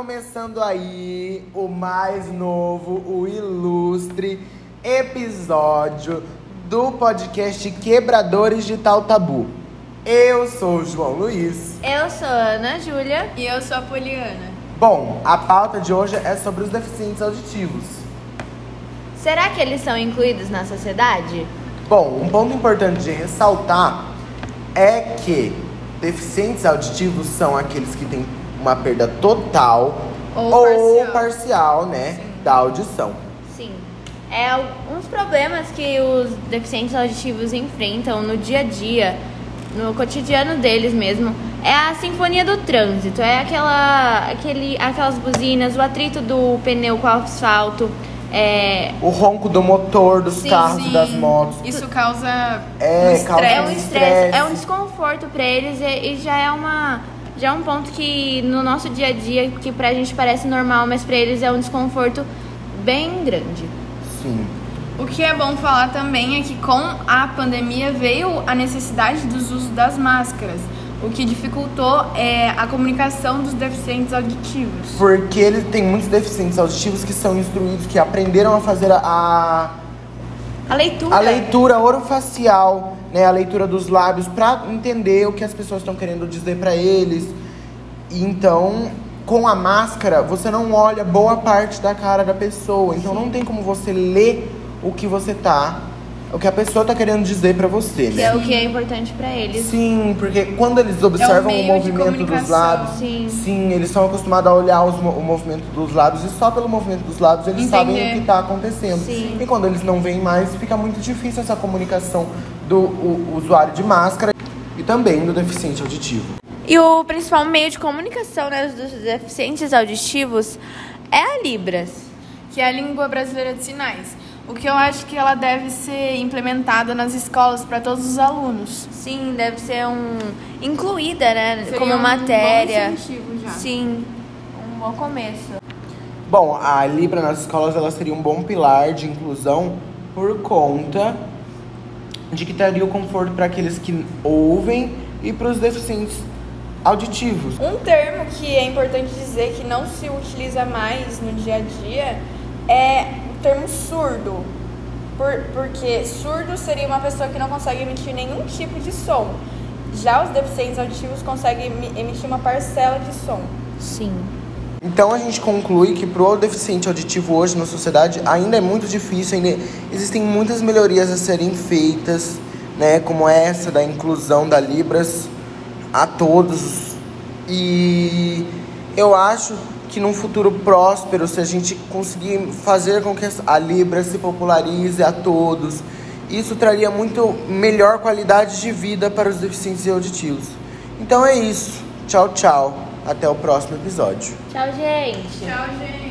começando aí o mais novo, o ilustre episódio do podcast Quebradores de Tal Tabu. Eu sou o João Luiz. Eu sou a Ana Júlia. E eu sou a Poliana. Bom, a pauta de hoje é sobre os deficientes auditivos. Será que eles são incluídos na sociedade? Bom, um ponto importante de ressaltar é que deficientes auditivos são aqueles que têm uma perda total Ou ou parcial. parcial, né, da audição. Sim. É alguns problemas que os deficientes auditivos enfrentam no dia a dia, no cotidiano deles mesmo. É a sinfonia do trânsito, é aquela, aquele, aquelas buzinas, o atrito do pneu com o asfalto. É, O ronco do motor dos Sim, carros Sim, das motos. Isso causa É, um causa é um estresse. estresse, é um desconforto pra eles e, e já é uma já é um ponto que no nosso dia a dia que pra gente parece normal, mas pra eles é um desconforto bem grande. Sim. O que é bom falar também é que com a pandemia veio a necessidade dos usos das máscaras, o que dificultou é, a comunicação dos deficientes auditivos. Porque ele tem muitos deficientes auditivos que são instruídos, que aprenderam a fazer a, A leitura. a leitura orofacial, né, a leitura dos lábios, pra entender o que as pessoas estão querendo dizer pra eles. E Então, com a máscara, você não olha boa parte da cara da pessoa. Então, não tem como você ler o que você tá, o que a pessoa tá querendo dizer pra você, que né? é o que é importante pra eles. Sim, porque quando eles observam o meio de movimento dos lábios, Sim. sim, eles são acostumados a olhar os o movimento dos lábios e só pelo movimento dos lábios eles Entender. sabem o que está acontecendo. Sim. E quando eles não veem mais, fica muito difícil essa comunicação do o- usuário de máscara e também do deficiente auditivo. E o principal meio de comunicação né, dos deficientes auditivos é a Libras. que é a língua brasileira de sinais. O que eu acho que ela deve ser implementada nas escolas para todos os alunos. Sim, deve ser um incluída, né, Seria como um matéria. bom incentivo já. Sim, um bom começo. Bom, a Libra nas escolas ela seria um bom pilar de inclusão por conta de que traria o conforto para aqueles que ouvem e para os deficientes auditivos. Um termo que é importante dizer que não se utiliza mais no dia a dia é termo surdo. Por, porque surdo seria uma pessoa que não consegue emitir nenhum tipo de som. Já os deficientes auditivos conseguem emi- emitir uma parcela de som. Sim. Então a gente conclui que pro deficiente auditivo hoje na sociedade ainda é muito difícil, ainda existem muitas melhorias a serem feitas, né, como essa da inclusão da Libras a todos. E eu acho que num futuro próspero, se a gente conseguir fazer com que a Libra se popularize a todos, isso traria muito melhor qualidade de vida para os deficientes auditivos. Então é isso. Tchau, tchau. Até o próximo episódio. Tchau, gente. Tchau, gente.